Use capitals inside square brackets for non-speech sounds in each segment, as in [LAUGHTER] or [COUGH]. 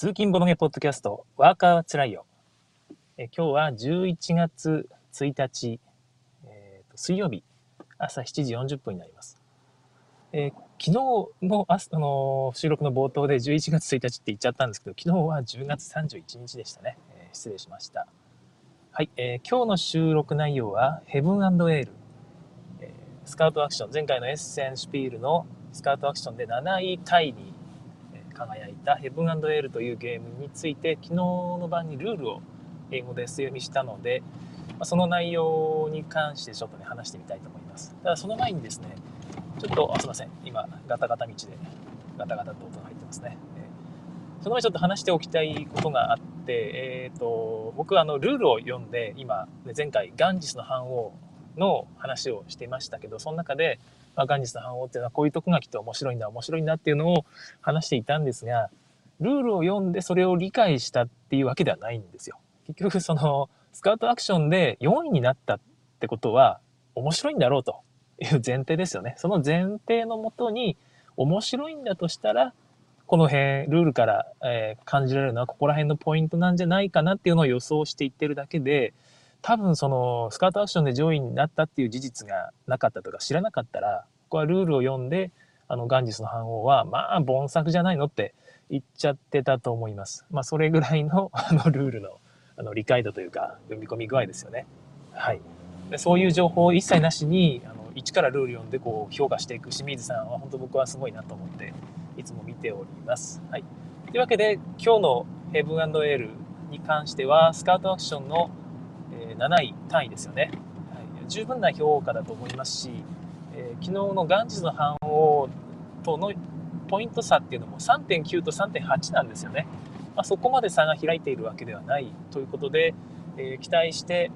通勤ボロゲポッドキャスト、ワーカーはつらいよ。え今日は11月1日、えーと、水曜日、朝7時40分になります。え、昨日のあ、の、収録の冒頭で11月1日って言っちゃったんですけど、昨日は10月31日でしたね。えー、失礼しました。はい、え今日の収録内容は、ヘブンエール、えスカウトアクション、前回のエッセンシュピールのスカウトアクションで7位タイに輝いたヘブンエールというゲームについて昨日の晩にルールを英語で読みしたのでその内容に関してちょっとね話してみたいと思います。ただその前にですねちょっとあすいません。今ガタガタ道でガタガタと音が入ってますね、その前ちょっと話しておきたいことがあって、えーと、僕はあのルールを読んで今前回ガンジスの反王の話をしていましたけどその中でまあ、元日の反応っていうのはこういうとこが来て面白いんだ面白いんだっていうのを話していたんですがルールを読んでそれを理解したっていうわけではないんですよ。結局そのスカウトアクションで4位になったってことは面白いんだろうという前提ですよね。その前提のもとに面白いんだとしたらこの辺ルールから、え、感じられるのはここら辺のポイントなんじゃないかなっていうのを予想していってるだけで多分そのスカートアクションで上位になったっていう事実がなかったとか知らなかったらここはルールを読んであのガンジスの反応はまあ凡作じゃないのって言っちゃってたと思います。まあそれぐらいの [LAUGHS] あのルールのあの理解度というか読み込み具合ですよね。はい。でそういう情報を一切なしにあの一からルール読んでこう評価していく清水さんは本当僕はすごいなと思っていつも見ております。はい。というわけで今日のヘブンエールに関してはスカートアクションの7位単位ですよね、はい、十分な評価だと思いますし、えー、昨日の元日の反応とのポイント差っていうのも3.9と3.8なんですよね、まあ、そこまで差が開いているわけではないということで、えー、期待して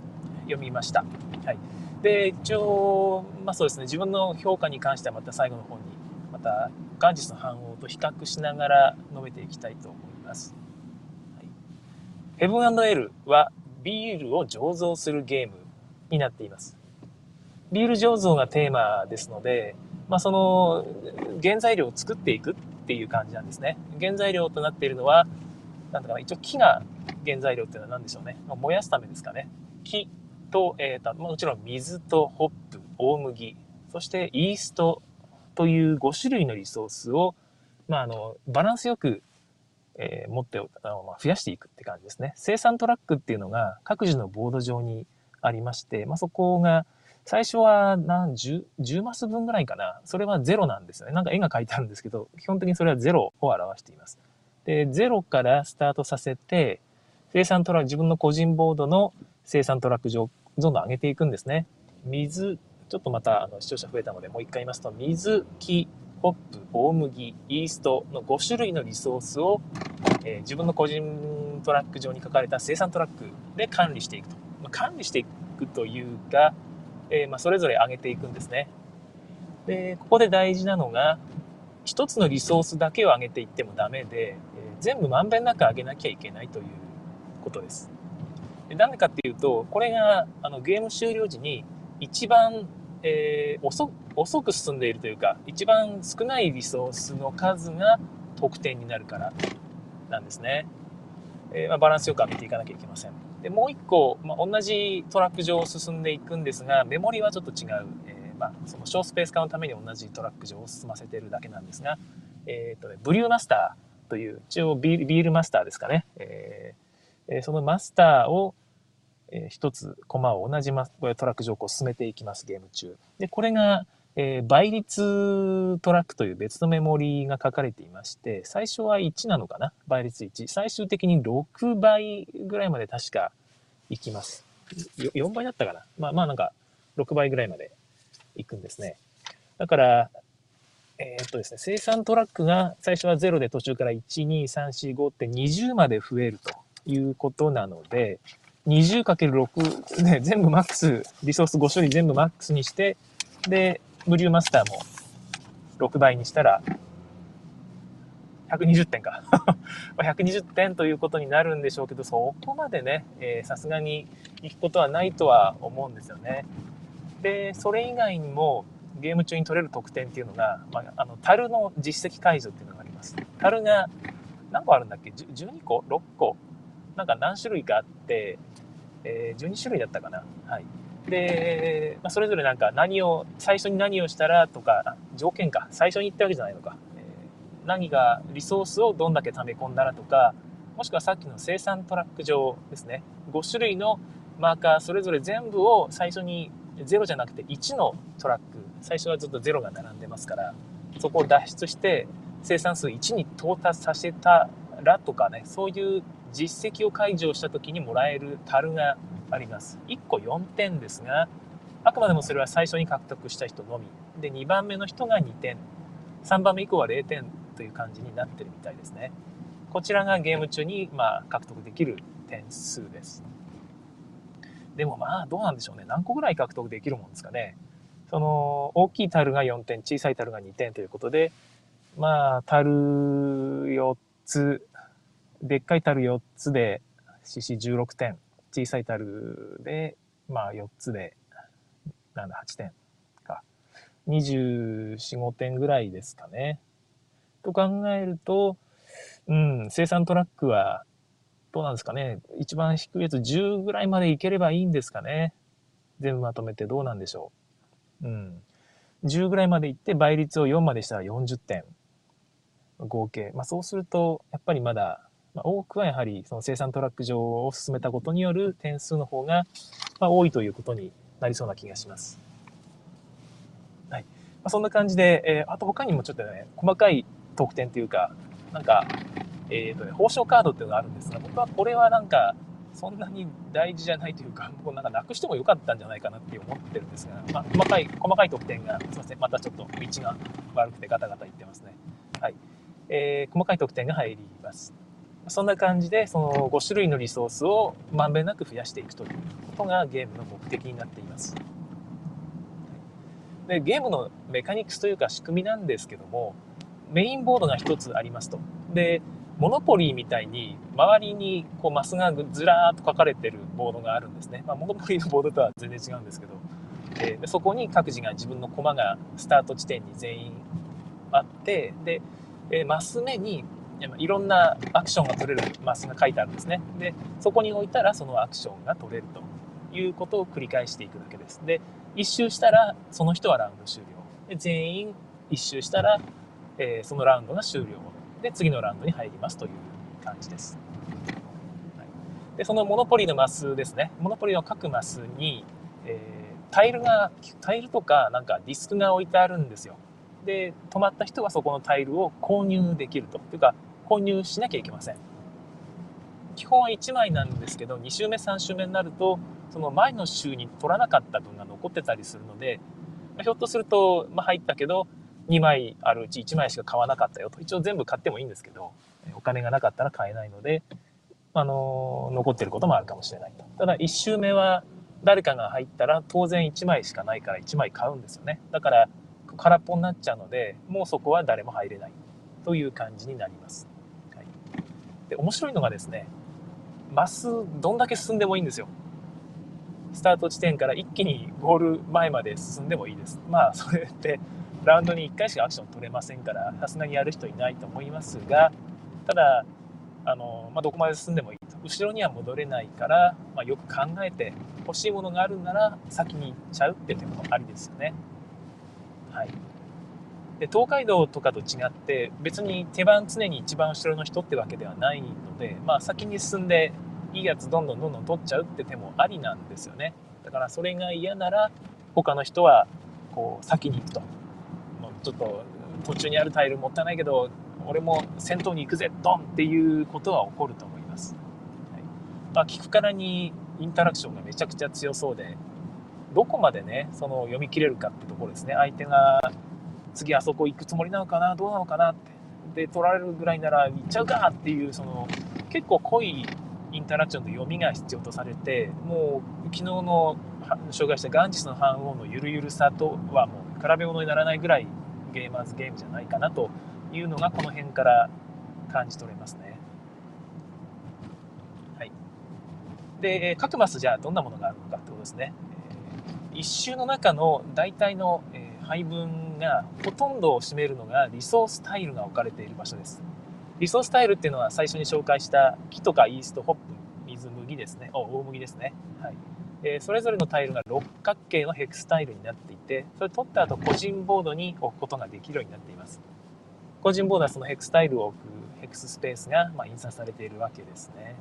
読みました、はい、で一応、まあ、そうですね自分の評価に関してはまた最後の方にまた元日の反応と比較しながら述べていきたいと思います、ヘブンエルはビールを醸造するゲームになっています。ビール醸造がテーマですので、まあ、その原材料を作っていくっていう感じなんですね。原材料となっているのは、なんだかな、一応木が原材料っていうのは何でしょうね。ま、燃やすためですかね。木と、えーと、もちろん水とホップ、大麦、そしてイーストという5種類のリソースを、まあ、あのバランスよくえー、持ってあの、まあ、増やしていくって感じですね。生産トラックっていうのが各自のボード上にありまして、まあ、そこが最初は何 10, 10マス分ぐらいかな。それはゼロなんですよね。なんか絵が描いてあるんですけど、基本的にそれはゼロを表しています。で、ゼロからスタートさせて、生産トラック、自分の個人ボードの生産トラック上、どんどん上げていくんですね。水、ちょっとまたあの視聴者増えたので、もう一回言いますと、水、木、ホップ、大麦、イーストの5種類のリソースを、えー、自分の個人トラック上に書かれた生産トラックで管理していくと。まあ、管理していくというか、えー、まあ、それぞれ上げていくんですね。で、ここで大事なのが、一つのリソースだけを上げていってもダメで、えー、全部まんべんなく上げなきゃいけないということです。でなんでかっていうと、これがあのゲーム終了時に一番えー、遅遅く進んでいるというか一番少ないリソースの数が得点になるからなんですね、えー、まあ、バランスよく上げていかなきゃいけません。でもう一個、まあ、同じトラック上を進んでいくんですがメモリはちょっと違う、えー、まあ、その小スペース化のために同じトラック上を進ませているだけなんですが、えーとね、ブリューマスターという一応ビールマスターですかね、えー、そのマスターをえー、一つコマを同じマこれトラック上こう進めていきます、ゲーム中。で、これが、えー、倍率トラックという別のメモリが書かれていまして、最初は1なのかな？倍率1。最終的に6倍ぐらいまで確かいきます。4倍だったかな？まあまあなんか6倍ぐらいまでいくんですね。だから、えー、っとですね、生産トラックが最初は0で途中から1、2、3、4、5って20まで増えるということなので、20×6 ね、全部マックス、リソース5種類全部マックスにして、で、ブリューマスターも6倍にしたら、120点か。[LAUGHS] 120点ということになるんでしょうけど、そこまでね、さすがに行くことはないとは思うんですよね。で、それ以外にも、ゲーム中に取れる得点っていうのが、まあ、あの、樽の実績解除っていうのがあります。樽が何個あるんだっけ ?12 個 ?6 個？なんか何種類かあって、えー、12種類だったかな？はい。で、まあ、それぞれなんか何を、最初に何をしたらとか、条件か。最初に言ったわけじゃないのか。えー、何が、リソースをどんだけ溜め込んだらとか、もしくはさっきの生産トラック上ですね。5種類のマーカーそれぞれ全部を最初に0じゃなくて1のトラック。最初はずっと0が並んでますから、そこを脱出して生産数1に到達させたらとかね、そういう実績を解除した時にもらえる樽があります。1個4点ですが、あくまでもそれは最初に獲得した人のみ。で、2番目の人が2点。3番目以降は0点という感じになってるみたいですね。こちらがゲーム中に、まあ、獲得できる点数です。でもまあ、どうなんでしょうね。何個ぐらい獲得できるもんですかね。その、大きい樽が4点、小さい樽が2点ということで、まあ、樽4つ、でっかい樽4つで、獅子16点。小さい樽で、まあ4つで、なんだ、8点か。24、5点ぐらいですかね。と考えると、うん、生産トラックは、どうなんですかね。一番低いやつ10ぐらいまでいければいいんですかね。全部まとめてどうなんでしょう。うん。10ぐらいまでいって倍率を4までしたら40点。合計。まあそうすると、やっぱりまだまあ、多くはやはりその生産トラック上を進めたことによる点数の方が、まあ、多いということになりそうな気がします。はい。まあ、そんな感じで、えー、あと他にもちょっとね、細かい得点というか、なんか、えっ、ー、とね、報奨カードっていうのがあるんですが、僕はこれはなんか、そんなに大事じゃないというか、もうなんかなくしてもよかったんじゃないかなって思ってるんですが、まあ、細かい、細かい得点が、すいません、またちょっと道が悪くてガタガタ言ってますね。はい。えー、細かい得点が入ります。そんな感じでその5種類のリソースをまんべんなく増やしていくということがゲームの目的になっています。でゲームのメカニクスというか仕組みなんですけどもメインボードが1つありますと。でモノポリーみたいに周りにこうマスがずらーっと書かれてるボードがあるんですね。まあ、モノポリーのボードとは全然違うんですけど、でそこに各自が自分の駒がスタート地点に全員あってで、えマス目にいろんなアクションが取れるマスが書いてあるんですね。で、そこに置いたらそのアクションが取れるということを繰り返していくだけです。で、一周したらその人はラウンド終了。で、全員一周したら、えー、そのラウンドが終了。で、次のラウンドに入りますという感じです。はい、で、そのモノポリのマスですね。モノポリの各マスに、えー、タイルが、タイルとかなんかディスクが置いてあるんですよ。で、止まった人はそこのタイルを購入できると。というか、購入しなきゃいけません。基本は1枚なんですけど、2週目、3週目になると、その前の週に取らなかった分が残ってたりするので、ひょっとすると、まあ、入ったけど、2枚あるうち1枚しか買わなかったよと。一応全部買ってもいいんですけど、お金がなかったら買えないので、あの、残ってることもあるかもしれないと。ただ1周目は誰かが入ったら当然1枚しかないから1枚買うんですよね。だから空っぽになっちゃうので、もうそこは誰も入れないという感じになります。で、面白いのがですね、マスどんだけ進んでもいいんですよ。スタート地点から一気にゴール前まで進んでもいいです。まあ、それってラウンドに1回しかアクション取れませんから、さすがにやる人いないと思いますが、ただ、あの、まあ、どこまで進んでもいいと。後ろには戻れないから、まあ、よく考えて、欲しいものがあるなら先に行っちゃうっていうのもありですよね。はい。で東海道とかと違って別に手番常に一番後ろの人ってわけではないので、まあ、先に進んでいいやつどんどんどんどん取っちゃうって手もありなんですよね。だからそれが嫌なら他の人はこう先に行くと。もうちょっと途中にあるタイルもったいないけど俺も先頭に行くぜドンっていうことは起こると思います、はい。まあ、聞くからにインタラクションがめちゃくちゃ強そうでどこまでねその読み切れるかってところですね。相手が次あそこ行くつもりなのかな？どうなのかなってで取られるぐらいなら行っちゃうかっていうその結構濃いインタラクションの読みが必要とされてもう昨日の紹介したガンジスの反応のゆるゆるさとはもう比べ物にならないぐらいゲーマーズゲームじゃないかなというのがこの辺から感じ取れますね。はい、で各マスじゃあどんなものがあるのかってことですね。1周の中の大体の配分がほとんどを占めるのがリソースタイルが置かれている場所です。リソースタイルっていうのは最初に紹介した木とかイースト、ホップ、水麦ですね。お大麦ですね。はい。えそれぞれのタイルが六角形のヘクスタイルになっていて、それ取った後個人ボードに置くことができるようになっています。個人ボードはそのヘクスタイルを置くヘクススペースが、ま印刷されているわけですね。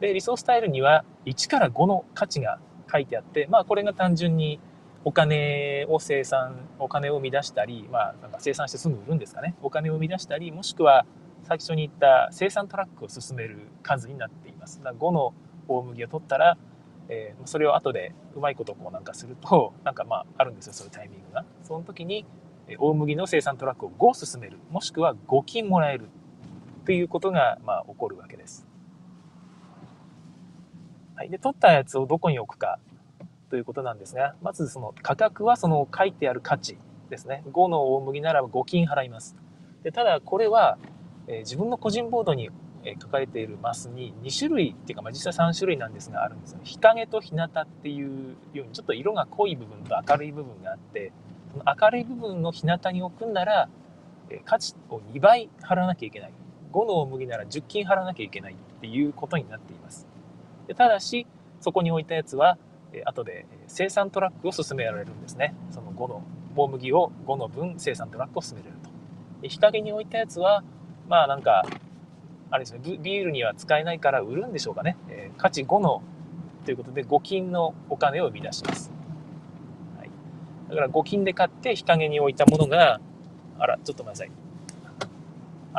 で、リソースタイルには1から5の価値が書いてあって、まあこれが単純にお金を生産、お金を生み出したり、まあなんか生産してすぐ売るんですかね。お金を生み出したり、もしくは最初に言った生産トラックを進める数になっています。だ5の大麦を取ったら、えー、それを後でうまいことこうなんかすると、[LAUGHS] なんかまああるんですよ、そういうタイミングが。その時に、大麦の生産トラックを5進める、もしくは5金もらえるということが、まあ、起こるわけです。はい。で、取ったやつをどこに置くかということなんですが、まずその価格はその書いてある価値ですね。5の大麦ならば5金払います。でただ、これは、えー、自分の個人ボードにえ書かれているマスに2種類っていうか、まあ、実際3種類なんですがあるんですよ日陰と日向っていうようにちょっと色が濃い部分と明るい部分があってその明るい部分の日向に置くんなら、え価値を2倍払わなきゃいけない5の大麦なら10金払わなきゃいけないっていうことになっていますでただしそこに置いたやつは、後で生産トラックを進められるんですねその5の大麦を5の分生産トラックを進められるとで日陰に置いたやつはまあなんかあれですね、ビールには使えないから売るんでしょうかね。えー、価値5のということで5金のお金を生み出します。はい、だから5金で買って日陰に置いたものが、あら、ちょっとごめんなさい。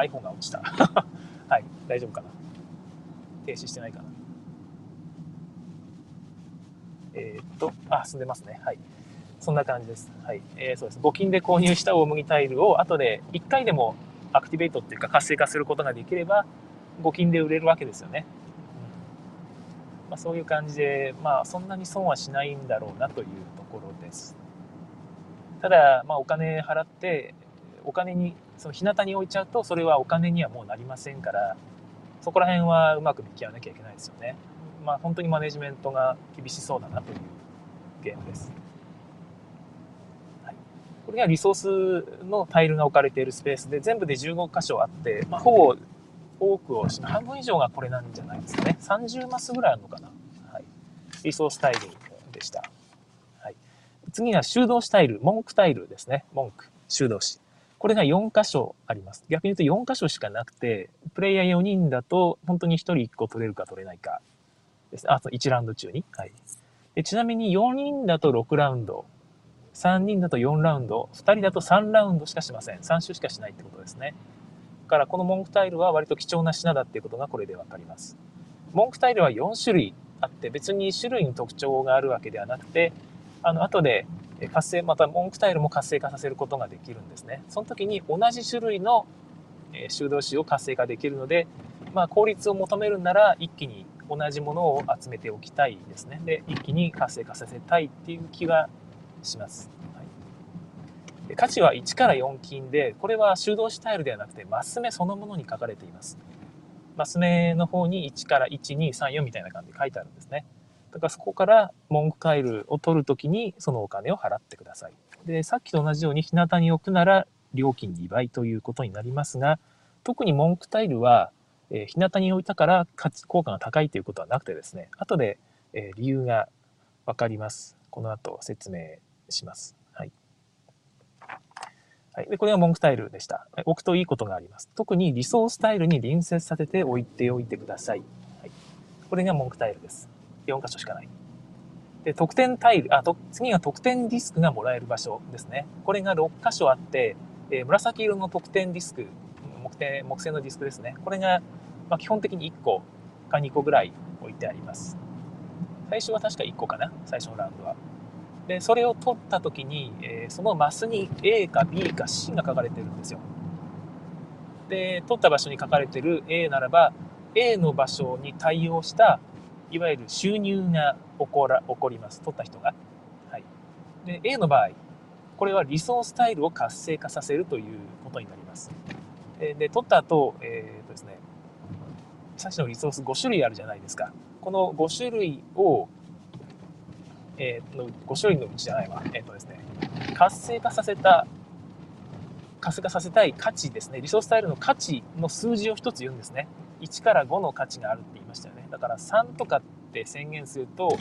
iPhone が落ちた。[LAUGHS] はい、大丈夫かな。停止してないかな。えー、っと、あ、進んでますね。はい。そんな感じです。はい。えー、そうです。5金で購入した大麦タイルを後で1回でもアクティベートっていうか活性化することができれば、募金で売れるわけですよね。うんまあ、そういう感じで、まあ、そんなに損はしないんだろうなというところです。ただ、まあ、お金払って、お金に、その日向に置いちゃうと、それはお金にはもうなりませんから、そこら辺はうまく見極めなきゃいけないですよね。まあ、本当にマネジメントが厳しそうだなというゲームです。これがリソースのタイルが置かれているスペースで、全部で15箇所あって、まあ、ほぼ多くを、半分以上がこれなんじゃないですかね。30マスぐらいあるのかな。はい。リソースタイルでした。はい。次が修道士タイル、文句タイルですね。文句、修道士。これが4箇所あります。逆に言うと4箇所しかなくて、プレイヤー4人だと、本当に1人1個取れるか取れないかです。あと1ラウンド中に。はい。でちなみに4人だと6ラウンド3人だと4ラウンド、2人だと3ラウンドしかしません。3周しかしないってことですね。だからこの文句タイルは割と貴重な品だっていうことがこれでわかります。文句タイルは4種類あって、別に種類に特徴があるわけではなくて、あの、後で活性、また文句タイルも活性化させることができるんですね。その時に同じ種類の修道士を活性化できるので、まあ、効率を求めるなら一気に同じものを集めておきたいですね。で、一気に活性化させたいっていう気がします。はい、価値は1から4金で、これは手動詞タイルではなくて、マス目そのものに書かれています。マス目の方に1から1、2、3、4みたいな感じで書いてあるんですね。だからそこから文句タイルを取るときにそのお金を払ってください。で、さっきと同じように日向に置くなら料金2倍ということになりますが、特に文句タイルは、えー、日向に置いたから価値効果が高いということはなくてですね、後で、えー、理由がわかります。この後説明します。はい。はい。で、これが文句タイルでした。置くといいことがあります。特にリソースタイルに隣接させて置いておいてください。はい。これが文句タイルです。4箇所しかない。で、得点タイル、あ、と、次が得点ディスクがもらえる場所ですね。これが6箇所あって、えー、紫色の得点ディスク、木点、木製のディスクですね。これが、ま、基本的に1個か2個ぐらい置いてあります。最初は確か1個かな最初のラウンドは。で、それを取った時に、えー、そのマスに A か B か C が書かれてるんですよ。で、取った場所に書かれてる A ならば、A の場所に対応した、いわゆる収入が起こら起こります。取った人が。はい。で、A の場合、これはリソースタイルを活性化させるということになります。で、で取った後、えー、とですね、さっきのリソース5種類あるじゃないですか。この5種類をえー、の5種類のうちじゃないわ、えっ、ー、とですね、活性化させた活性化させたい価値ですね、リソースタイルの価値の数字を1つ言うんですね。1から5の価値があるって言いましたよね。だから3とかって宣言すると、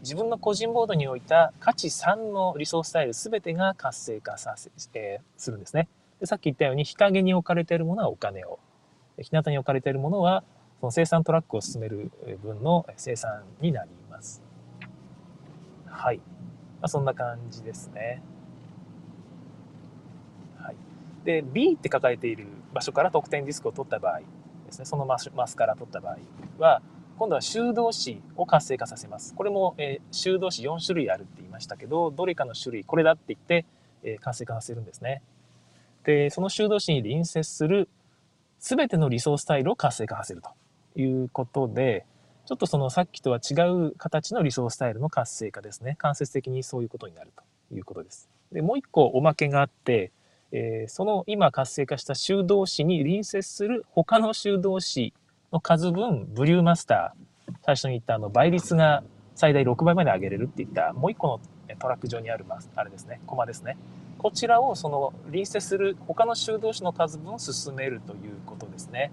自分の個人ボードに置いた価値3のリソースタイル全てが活性化させ、えー、するんですねで。さっき言ったように日陰に置かれているものはお金を、日向に置かれているものはその生産トラックを進める分の生産になります。はい。まあ、そんな感じですね。はい。で、B って書かれている場所から得点ディスクを取った場合ですね、そのマスマスから取った場合は、今度は修道士を活性化させます。これも、えー、修道士4種類あるって言いましたけど、どれかの種類、これだって言って、えー、活性化させるんですね。で、その修道士に隣接する全ての理想スタイルを活性化させるということで、ちょっとそのさっきとは違う形の理想スタイルの活性化ですね。間接的にそういうことになるということです。で、もう一個おまけがあって、えー、その今活性化した修道士に隣接する他の修道士の数分、ブリューマスター、最初に言ったあの倍率が最大6倍まで上げれるっていったもう一個のトラック上にあるあれですね、コマですね。こちらをその隣接する他の修道士の数分を進めるということですね。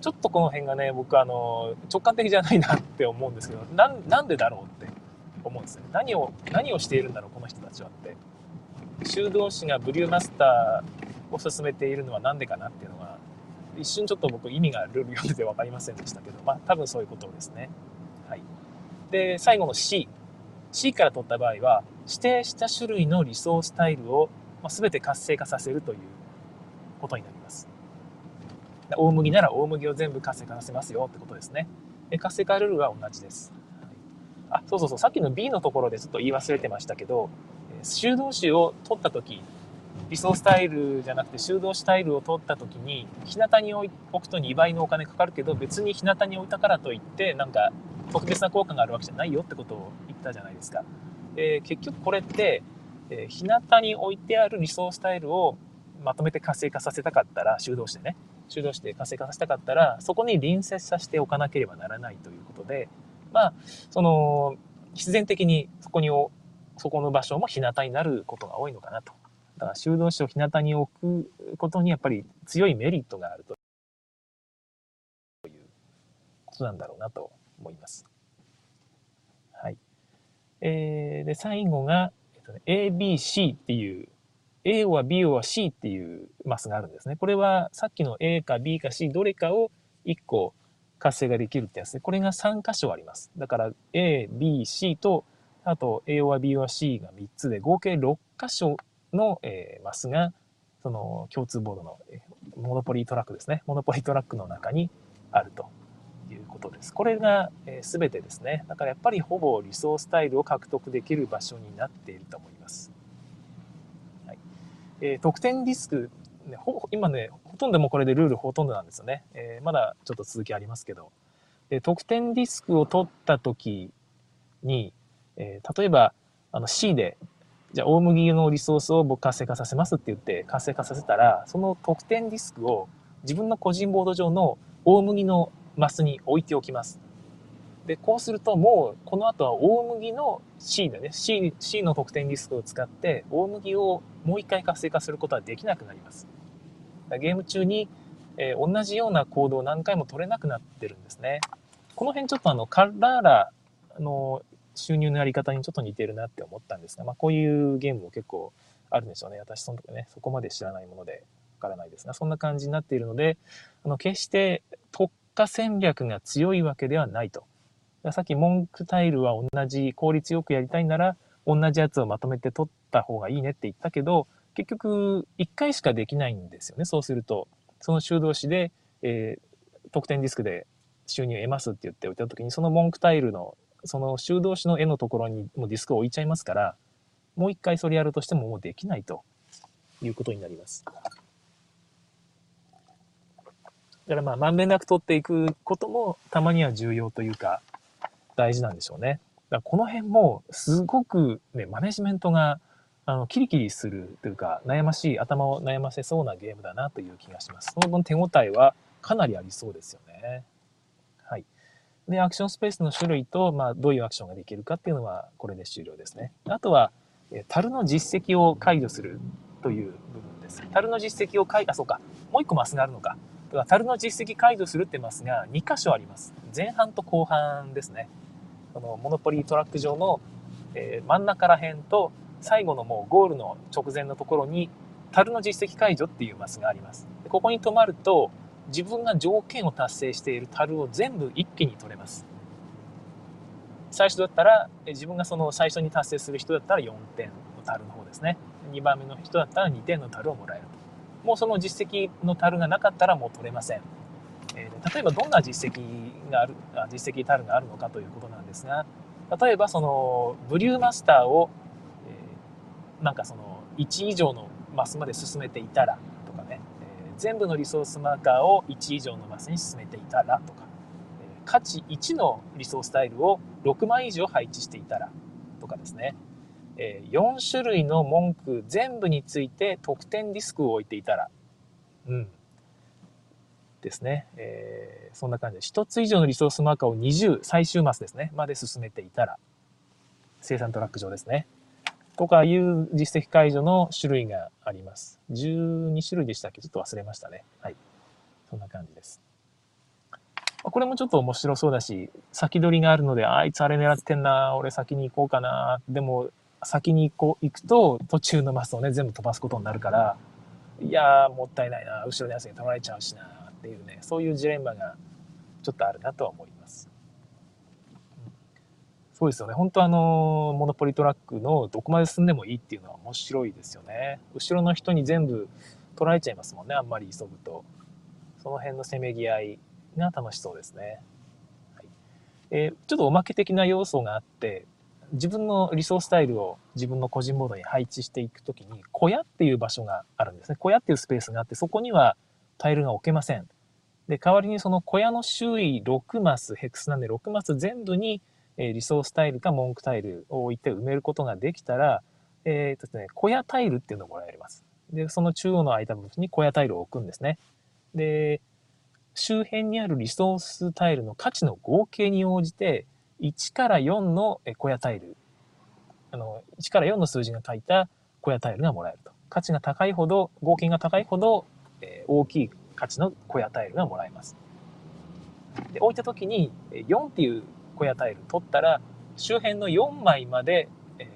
ちょっとこの辺がね、僕あの、直感的じゃないなって思うんですけど、なんでだろうって思うんですよ。何を、何をしているんだろう、この人たちはって。修道士がブリューマスターを進めているのは何でかなっていうのは一瞬ちょっと僕意味がルール読んでて分かりませんでしたけど、まあ多分そういうことですね。はい。で、最後の C。C から取った場合は、指定した種類の理想スタイルをま全て活性化させるということになります。大麦なら大麦を全部活性化させますよってことですね。活性化ルールは同じです。あ、そうそうそう、さっきの B のところでちょっと言い忘れてましたけど、修道士を取った時理想スタイルじゃなくて修道スタイルを取った時に日向に置くと2倍のお金かかるけど別に日向に置いたからといってなんか特別な効果があるわけじゃないよってことを言ったじゃないですか。えー、結局これって、えー、日向に置いてある理想スタイルをまとめて活性化させたかったら修道してね修道して活性化させたかったらそこに隣接させておかなければならないということでまあその必然的にそこにそこの場所も日向になることが多いのかなとだから修道士を日向に置くことにやっぱり強いメリットがあるということなんだろうなと思います。はい。えー、で、最後が、とね、ABC っていう、A は B は C っていうマスがあるんですね。これはさっきの A か B か C どれかを1個活性ができるってやつで、これが3箇所あります。だから A、B、C と、あと A は B は C が3つで合計6箇所の、えー、マスが、その共通ボードの、えー、モノポリートラックですね。モノポリートラックの中にあるとことです。これが、えー、全てですね。だからやっぱりほぼ理想スタイルを獲得できる場所になっていると思います。はいえー、得点リスク、ね、ほ今ね、ほとんどもうこれでルールほとんどなんですよね。えー、まだちょっと続きありますけど、え、得点リスクを取った時に、えー、例えばあの C でじゃあ大麦のリソースを僕活性化させますって言って活性化させたら、その得点リスクを自分の個人ボード上の大麦のマスに置いておきます。で、こうするともうこの後は大麦の C でね、C, C の得点リスクを使って大麦をもう一回活性化することはできなくなります。ゲーム中に、えー、同じような行動を何回も取れなくなってるんですね。この辺ちょっとあのカラーラの収入のやり方にちょっと似てるなって思ったんですが、まあ、こういうゲームも結構あるんでしょうね。私その時ね、そこまで知らないものでわからないですが、そんな感じになっているので、あの決して特化戦略が強いわけではないと。さっき文句タイルは同じ、効率よくやりたいなら、同じやつをまとめて取った方がいいねって言ったけど、結局、1回しかできないんですよね。そうすると、その修道士で、えー、得点ディスクで収入を得ますって言っておいた時に、その文句タイルのその修道士の絵のところにもディスクを置いちゃいますから、もう一回それやるとしてももうできないということになります。だからまあ、まんべんなく取っていくこともたまには重要というか、大事なんでしょうね。だからこの辺もすごくね、マネジメントがあのキリキリするというか、悩ましい、頭を悩ませそうなゲームだなという気がします。その分手応えはかなりありそうですよね。はいで、アクションスペースの種類と、まあ、どういうアクションができるかっていうのは、これで終了ですね。あとは、樽の実績を解除するという部分です。樽の実績を解あ、そうか。もう一個マスがあるのか。だ樽の実績解除するってマスが2箇所あります。前半と後半ですね。このモノポリートラック上の、えー、真ん中ら辺と最後のもうゴールの直前のところに樽の実績解除っていうマスがあります。ここに止まると自分が条件を達成している樽を全部一気に取れます。最初だったら、自分がその最初に達成する人だったら4点の樽の方ですね。2番目の人だったら2点の樽をもらえると。もうその実績の樽がなかったらもう取れません。えー、例えばどんな実績がある、実績樽があるのかということなんですが、例えばそのブリューマスターを、えー、なんかその1以上のマスまで進めていたらとかね、えー、全部のリソースマーカーを1以上のマスに進めていたらとかえ、価値1のリソースタイルを6枚以上配置していたらとかですね、え4種類の文句全部について得点ディスクを置いていたら、うん、ですね、えー、そんな感じで。1つ以上のリソースマーカーを20最終マスですね。まで進めていたら。生産トラック上ですね。とかいう実績解除の種類があります。12種類でしたっけ？ちょっと忘れましたね。はい。そんな感じです。これもちょっと面白そうだし、先取りがあるので、あいつあれ狙ってんな、俺先に行こうかな。でも、先にこう、行くと、途中のマスをね、全部飛ばすことになるから、いや、もったいないな、後ろのやつに取られちゃうしな、っていうね、そういうジレンマがちょっとあるなとは思います。そうですよね。本当あの、モノポリトラックのどこまで進んでもいいっていうのは面白いですよね。後ろの人に全部取られちゃいますもんね、あんまり急ぐと。その辺のせめぎ合いが楽しそうですね。はいえー、ちょっとおまけ的な要素があって、自分のリソースタイルを自分の個人モードに配置していくときに、小屋っていう場所があるんですね。小屋っていうスペースがあって、そこにはタイルが置けません。で、代わりにその小屋の周囲6マス、ヘクスなんで6マス全部にえリソースタイルか文句タイルを置いて埋めることができたら、えーとですね、小屋タイルっていうのをもらえます。で、その中央の間部分に小屋タイルを置くんですね。で、周辺にあるリソースタイルの価値の合計に応じて、1から4の小屋タイル、あの、1から4の数字が書いた小屋タイルがもらえると。価値が高いほど、合計が高いほど、え大きい価値の小屋タイルがもらえます。で、置いた時に4っていう小屋タイル取ったら、周辺の4枚まで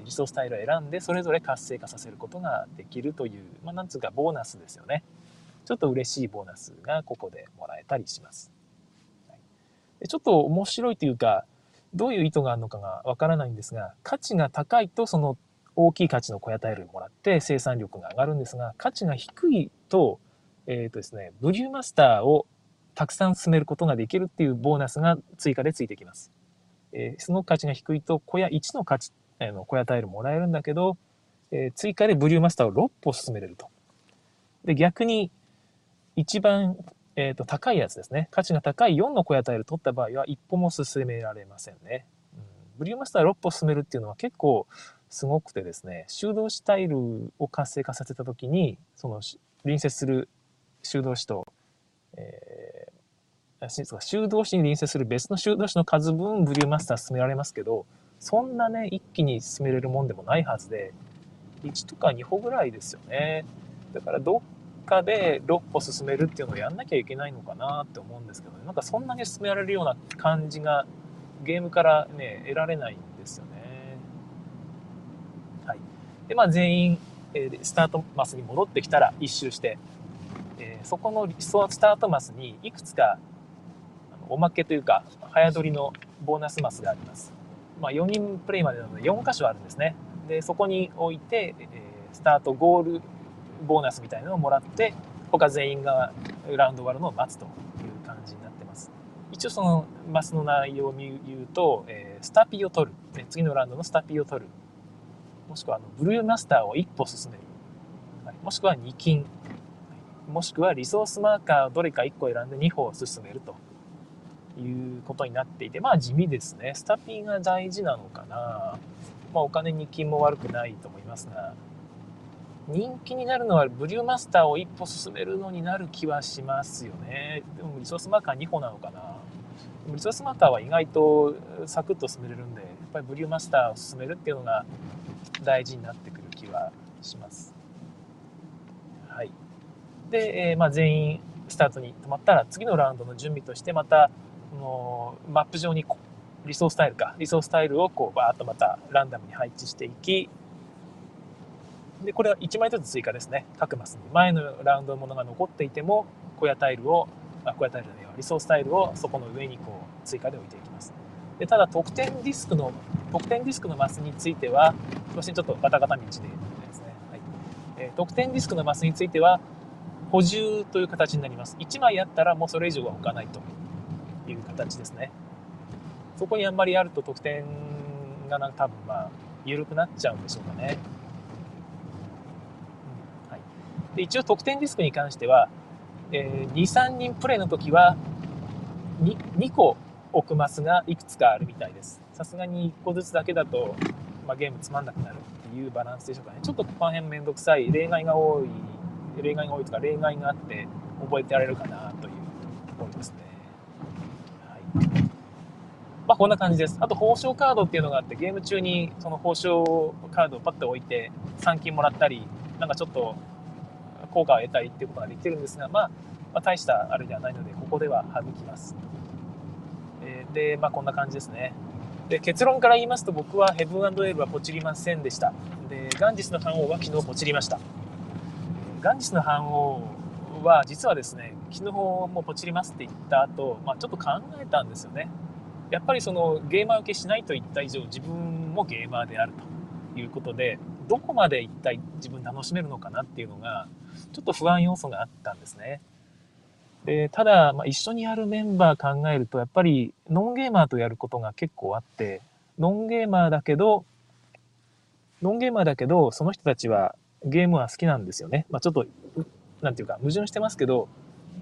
リソースタイルを選んで、それぞれ活性化させることができるという、まあ、なんつうかボーナスですよね。ちょっと嬉しいボーナスがここでもらえたりします。はい、でちょっと面白いというか、どういう意図があるのかがわからないんですが、価値が高いとその大きい価値の小屋タイルをもらって生産力が上がるんですが、価値が低いと、えっ、ー、とですね、ブリューマスターをたくさん進めることができるっていうボーナスが追加でついてきます。えー、その価値が低いと小屋1の価値、えー、の小屋タイルもらえるんだけど、えー、追加でブリューマスターを6歩進めれると。で、逆に一番、えーと、高いやつですね。価値が高い4の小屋タイル取った場合は一歩も進められませんね。うん、ブリューマスター6歩進めるっていうのは結構すごくてですね、修道士タイルを活性化させた時に、その隣接する修道士と、えー、修道士に隣接する別の修道士の数分ブリューマスター進められますけど、そんなね、一気に進めれるもんでもないはずで、1とか2歩ぐらいですよね。だからどっかで6歩進めるっていうのをやんなきゃいけないのかなって思うんですけど、ね、なんかそんなに進められるような感じがゲームからね、得られないんですよね。はい。で、まあ全員、えー、スタートマスに戻ってきたら一周して、えー、そこのスタートマスにいくつかおまけというか、早取りのボーナスマスがあります。まあ4人プレイまでなので4箇所あるんですね。で、そこに置いて、えー、スタートゴールボーナスみたいなのをもらって他全員がラウンド終わるのを待つという感じになってます。一応そのマスの内容を言うと、えー、スタピーを取る、ね、次のラウンドのスタピーを取る。もしくはあのブルーマスターを1歩進める、はい、もしくは2金、もしくはリソースマーカーをどれか1個選んで2歩進めるということになっていてまあ地味ですね。スタピーが大事なのかな。まあお金2金も悪くないと思いますが。人気になるのはブリューマスターを一歩進めるのになる気はしますよね。でもリソースマーカー2歩なのかな。リソースマーカーは意外とサクッと進めれるんで、やっぱりブリューマスターを進めるっていうのが大事になってくる気はします。はい。で、えー、まあ、全員スタートに止まったら次のラウンドの準備としてまたのマップ上にリソースタイルかリソースタイルをこうバーッとまたランダムに配置していきでこれは1枚ずつ追加ですね。各マスに。前のラウンドのものが残っていても小屋タイルをあ小屋タイルじゃないリソースタイルをそこの上にこう追加で置いていきます。でただ得点ディスクの得点ディスクのマスについてはすいませんちょっとガタガタ道でですね、はい。えー、得点ディスクのマスについては補充という形になります。1枚あったらもうそれ以上は置かないという形ですね。そこにあんまりあると得点がな多分まあ緩くなっちゃうんでしょうかね、うんはい、で一応得点ディスクに関しては、えー、23人プレイの時は 2, 2個置くマスがいくつかあるみたいですさすがに1個ずつだけだと、まあ、ゲームつまんなくなるっていうバランスでしょうかねちょっとこの辺めんどくさい例外が多い例外が多いとか例外があって覚えてられるかなというところですね。はい。まあこんな感じです。あと報奨カードっていうのがあってゲーム中にその報奨カードをパッと置いて3金もらったりなんかちょっと効果を得たりっていうことができてるんですが、まあ、まあ、大したあれではないのでここでは省きます。えー、で、まあこんな感じですね。で結論から言いますと僕はヘブンエールはポチりませんでした。でガンジスの反応は昨日ポチりました。ガンジスの反応は実はですね昨日もポチりますって言った後、まあちょっと考えたんですよねやっぱりそのゲーマー受けしないと言った以上自分もゲーマーであるということでどこまで一体自分楽しめるのかなっていうのがちょっと不安要素があったんですねでただ、まあ、一緒にやるメンバー考えるとやっぱりノンゲーマーとやることが結構あってノンゲーマーだけどノンゲーマーだけどその人たちはゲームは好きなんですよね。まあ、ちょっと、なんていうか、矛盾してますけど、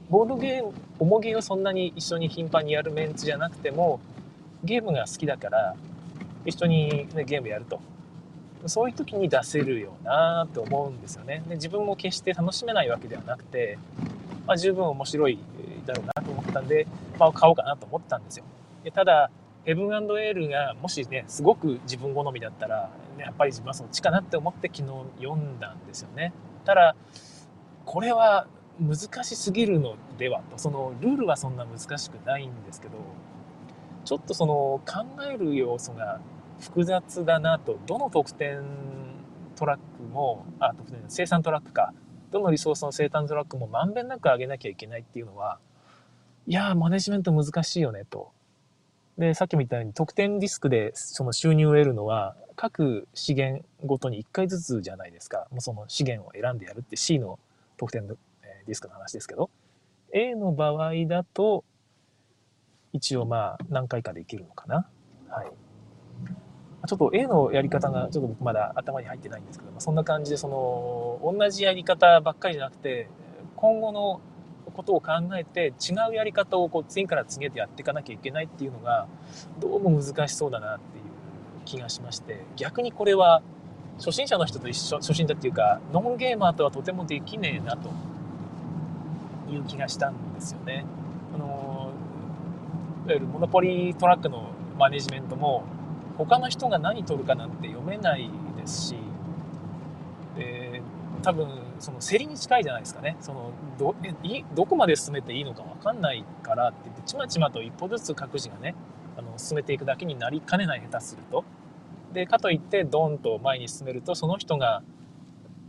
ボードゲーム、重げをそんなに一緒に頻繁にやるメンツじゃなくても、ゲームが好きだから、一緒に、ね、ゲームやると。そういう時に出せるよなと思うんですよね。で自分も決して楽しめないわけではなくて、まあ、十分面白いだろうなと思ったんで、まあ、買おうかなと思ったんですよ。でただ、ヘブンエールがもしね、すごく自分好みだったら、ねやっぱり自分はそっちかなって思って昨日読んだんですよね。ただ、これは難しすぎるのではと、そのルールはそんな難しくないんですけど、ちょっとその考える要素が複雑だなと、どの得点トラックも、あ、得点、生産トラックか、どのリソースの生産トラックもまんべんなく上げなきゃいけないっていうのは、いや、マネジメント難しいよねと。で、さっきも言ったように得点ディスクでその収入を得るのは各資源ごとに1回ずつじゃないですか。もうその資源を選んでやるって C の得点ディスクの話ですけど、A の場合だと一応まあ何回かできるのかな。はい。ちょっと A のやり方がちょっと僕まだ頭に入ってないんですけど、そんな感じでその同じやり方ばっかりじゃなくて今後のことを考えて違うやり方をこう次から次へとやっていかなきゃいけないっていうのがどうも難しそうだなっていう気がしまして逆にこれは初心者の人と一緒初心者っていうかノンゲーマーとはとてもできねえなという気がしたんですよね。あのいわゆるモノポリートラックのマネジメントも他の人が何取るかなんて読めないですしで多分その競りに近いじゃないですかね。そのどどこまで進めていいのか分かんないからって言ってちまちまと一歩ずつ各自がねあの進めていくだけになりかねない下手すると。でかといってドンと前に進めるとその人が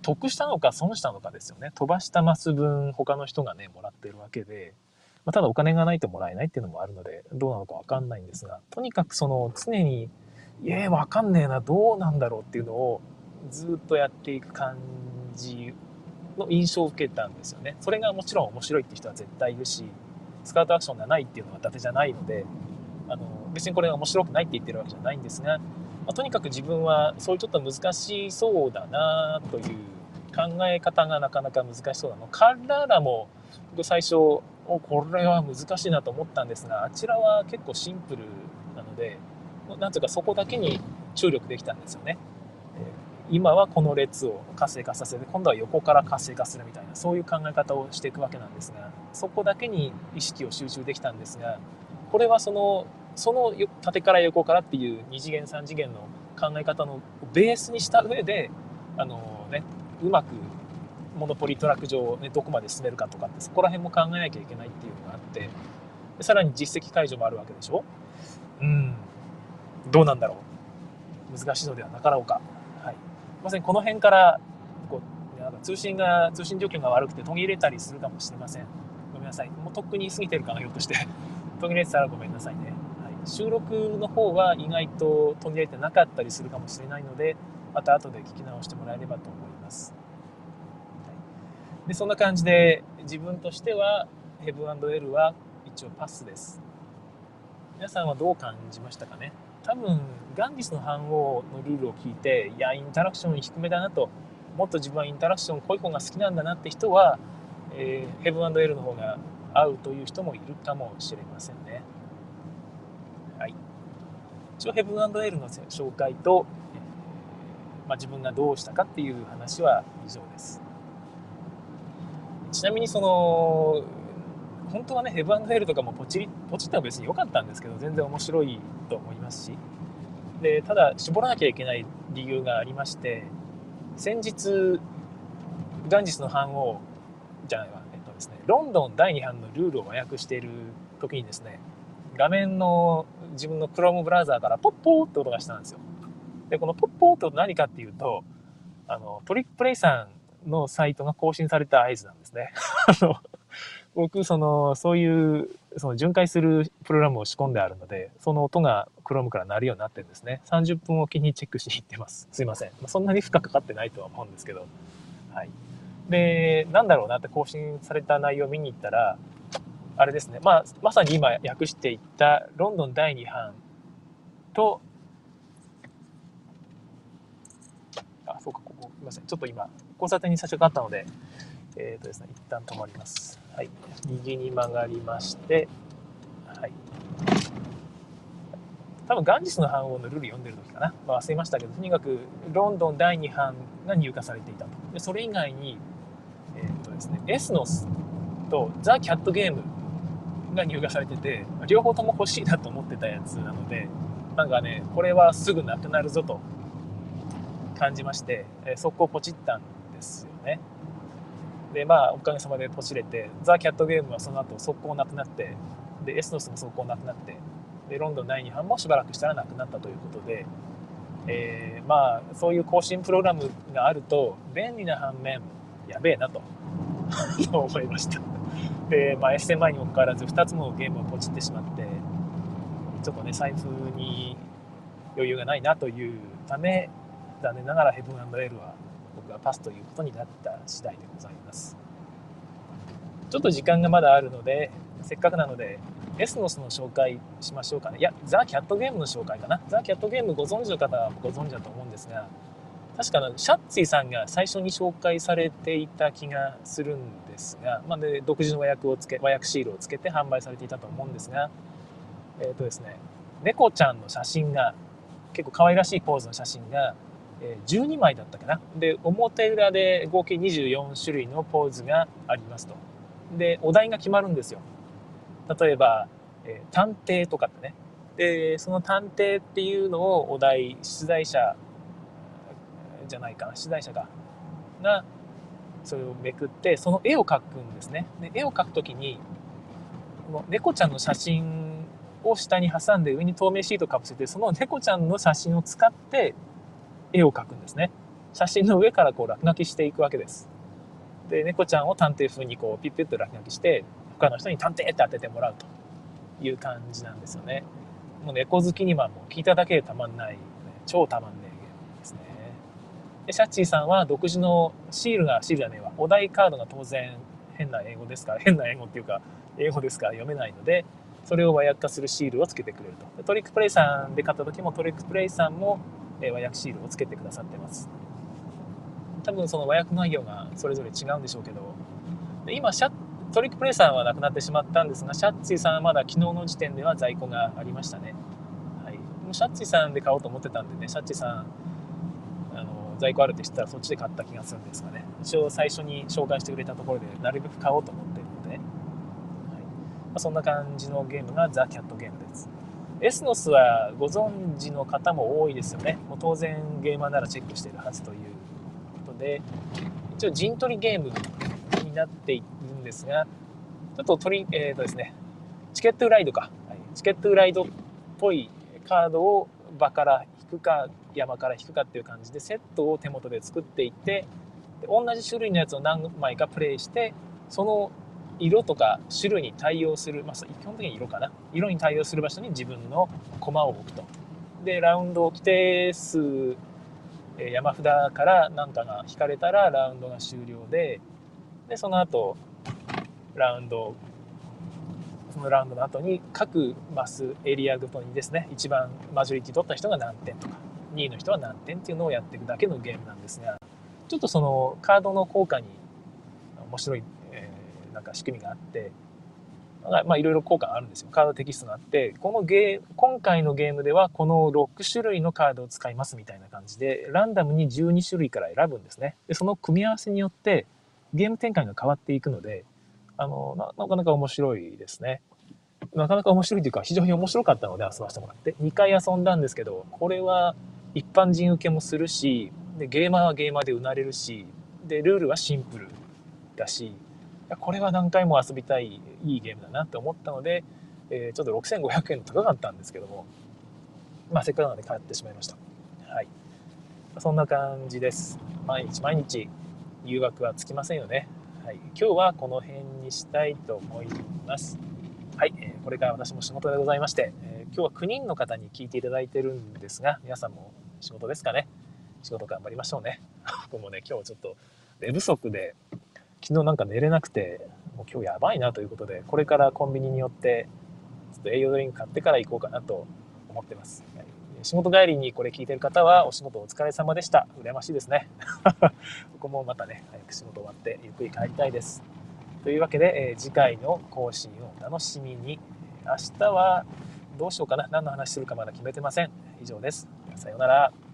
得したのか損したのかですよね。飛ばしたマス分他の人がねもらってるわけで、ま、ただお金がないともらえないっていうのもあるのでどうなのか分かんないんですがとにかくその常に「え分かんねえなどうなんだろう」っていうのをずっとやっていく感じの印象を受けたんですよね。それがもちろん面白いって人は絶対いるし、スカウトアクションがないっていうのは伊達じゃないので、あの、別にこれが面白くないって言ってるわけじゃないんですが、まあ、とにかく自分はそういうちょっと難しそうだなという考え方がなかなか難しそうなの。彼らも僕最初、お、これは難しいなと思ったんですが、あちらは結構シンプルなので、なんていうかそこだけに注力できたんですよね。今はこの列を活性化させて今度は横から活性化するみたいなそういう考え方をしていくわけなんですがそこだけに意識を集中できたんですがこれはそのその縦から横からっていう2次元3次元の考え方のベースにした上であの、ね、うまくモノポリトラック上を、ね、どこまで進めるかとかってそこら辺も考えなきゃいけないっていうのがあってさらに実績解除もあるわけでしょ？うんどうなんだろう。難しいのではなかろうか、はい、まさにこの辺からこうなんか通信が通信状況が悪くて途切れたりするかもしれません。ごめんなさい。もうとっくに過ぎてるかなひょっとして [LAUGHS] 途切れてたらごめんなさいね、はい、収録の方は意外と途切れてなかったりするかもしれないのでまた後で聞き直してもらえればと思います、はい、でそんな感じで自分としてはヘブンエルは一応パスです。皆さんはどう感じましたかね？多分ガンディスの反応のルールを聞いていやインタラクション低めだなともっと自分はインタラクション濃い方が好きなんだなって人は、えー、ヘブンエルの方が合うという人もいるかもしれませんね。はい。一応ヘブンエルの紹介と、まあ、自分がどうしたかっていう話は以上です。ちなみにその本当はねヘブンヘルとかもポチリポチっては別に良かったんですけど全然面白いと思いますし。でただ絞らなきゃいけない理由がありまして先日ガンジスの版をじゃないわ、えっとですね、ロンドン第2版のルールを和訳している時にですね画面の自分の Chrome ブラウザーからポッポーって音がしたんですよ。でこのポッポーって音何かっていうとあのトリックプレイさんのサイトが更新された合図なんですね。[LAUGHS] あの僕、その、そういう、その巡回するプログラムを仕込んであるので、その音が Chrome から鳴るようになってるんですね。30分おきにチェックしに行ってます。[LAUGHS] すいません。そんなに負荷かかってないとは思うんですけど。はい。で、なんだろうなって更新された内容を見に行ったら、あれですね。まあ、まさに今訳していったロンドン第2版と、あ、そうか、ここ、すみません。ちょっと今、交差点に差し掛かったので、えっ、ー、とですね、一旦止まります。はい、右に曲がりまして、はい。多分ガンジスの反応のルール読んでる時かな、まあ、忘れましたけど、とにかくロンドン第2版が入荷されていたと。でそれ以外に、えっ、ー、とですね、エスノスとザ・キャットゲームが入荷されてて、両方とも欲しいなと思ってたやつなので、なんかね、これはすぐなくなるぞと感じまして、えー、速攻ポチったんですよね。でまあおかげさまでポチれてザ・キャットゲームはその後速攻なくなってでエスノスも速攻なくなってでロンドン第2版もしばらくしたらなくなったということで、えー、まあそういう更新プログラムがあると便利な反面やべえなと [LAUGHS] 思いました。で、まあ、エッセン前にもかかわらず2つのゲームをポチってしまってちょっとね財布に余裕がないなというため残念ながらヘブンエルは僕はパスということになった次第でございます。ちょっと時間がまだあるのでせっかくなのでエスノスの紹介しましょうかね。いやザ・キャットゲームの紹介かな。ザ・キャットゲームご存知の方はご存知だと思うんですが確かシャッツィさんが最初に紹介されていた気がするんですが、まあ、で独自の和訳をつけ和訳シールをつけて販売されていたと思うんですがえっ、ー、とですね猫ちゃんの写真が結構可愛らしいポーズの写真が12枚だったかな。で、表裏で合計24種類のポーズがありますと。で、お題が決まるんですよ。例えば、え、探偵とかってね。で、その探偵っていうのをお題、出題者じゃないかな、出題者が、が、それをめくって、その絵を描くんですね。で、絵を描くときに、この猫ちゃんの写真を下に挟んで上に透明シートをかぶせて、その猫ちゃんの写真を使って絵を描くんですね。写真の上からこう落書きしていくわけです。で、猫ちゃんを探偵風にこうピッピッと落書きして、他の人に探偵って当ててもらうという感じなんですよね。もう猫好きにはもう聞いただけでたまんない、超たまんねえゲームですね。で、シャッチーさんは独自のシールが、シールじゃねえわ、お題カードが当然変な英語ですから、変な英語っていうか、英語ですから読めないので、それを和訳化するシールをつけてくれると。トリックプレイさんで買った時もトリックプレイさんもえ和訳シールをつけてくださってます。多分その和訳内容がそれぞれ違うんでしょうけど。で今シャトリックプレイさんはなくなってしまったんですがシャッツィさんはまだ昨日の時点では在庫がありましたね、はい、もシャッツィさんで買おうと思ってたんでねシャッツィさんあの在庫あるって知ったらそっちで買った気がするんですかね。一応最初に紹介してくれたところでなるべく買おうと思ってるので、はい。まあ、そんな感じのゲームがザ・キャットゲームです。エスノスはご存知の方も多いですよね。もう当然ゲーマーならチェックしてるはずということで、一応陣取りゲームになっているんですが、ちょっと取り、えっ、ー、とですね、チケットライドか、はい、チケットライドっぽいカードを場から引くか山から引くかっていう感じでセットを手元で作っていって同じ種類のやつを何枚かプレイしてその色とか種類に対応する、まあ、基本的に色かな。色に対応する場所に自分の駒を置くと。でラウンドを規定数山札から何かが引かれたらラウンドが終了ででその後ラウンドそのラウンドの後に各マスエリアごとにですね一番マジョリティ取った人が何点とか2位の人は何点っていうのをやっていくだけのゲームなんですがちょっとそのカードの効果に面白い、なんか仕組みがあってまあいろいろ効果があるんですよカードテキストがあってこのゲー今回のゲームではこの6種類のカードを使いますみたいな感じでランダムに12種類から選ぶんですねでその組み合わせによってゲーム展開が変わっていくのであのななかなか面白いですね。なかなか面白いというか、非常に面白かったので遊ばせてもらって。2回遊んだんですけど、これは一般人受けもするし、でゲーマーはゲーマーでうなれるし、で、ルールはシンプルだし、これは何回も遊びたい、いいゲームだなって思ったので、えー、ちょっと6500円高かったんですけども、まあ、せっかくなので買ってしまいました。はい。そんな感じです。毎日毎日誘惑はつきませんよね。はい、今日はこの辺にしたいと思います。はい、えー、これから私も仕事でございまして、えー、今日は9人の方に聞いていただいてるんですが、皆さんも仕事ですかね。仕事頑張りましょうね。[LAUGHS] 僕もね、今日ちょっと寝不足で、昨日なんか寝れなくて、もう今日やばいなということで、これからコンビニに寄って、ちょっと栄養ドリンク買ってから行こうかなと思ってます。仕事帰りにこれ聞いてる方はお仕事お疲れ様でした。羨ましいですね。[LAUGHS] 僕もまたね、早く仕事終わってゆっくり帰りたいです。というわけで、えー、次回の更新をお楽しみに。明日はどうしようかな。何の話するかまだ決めてません。以上です。さようなら。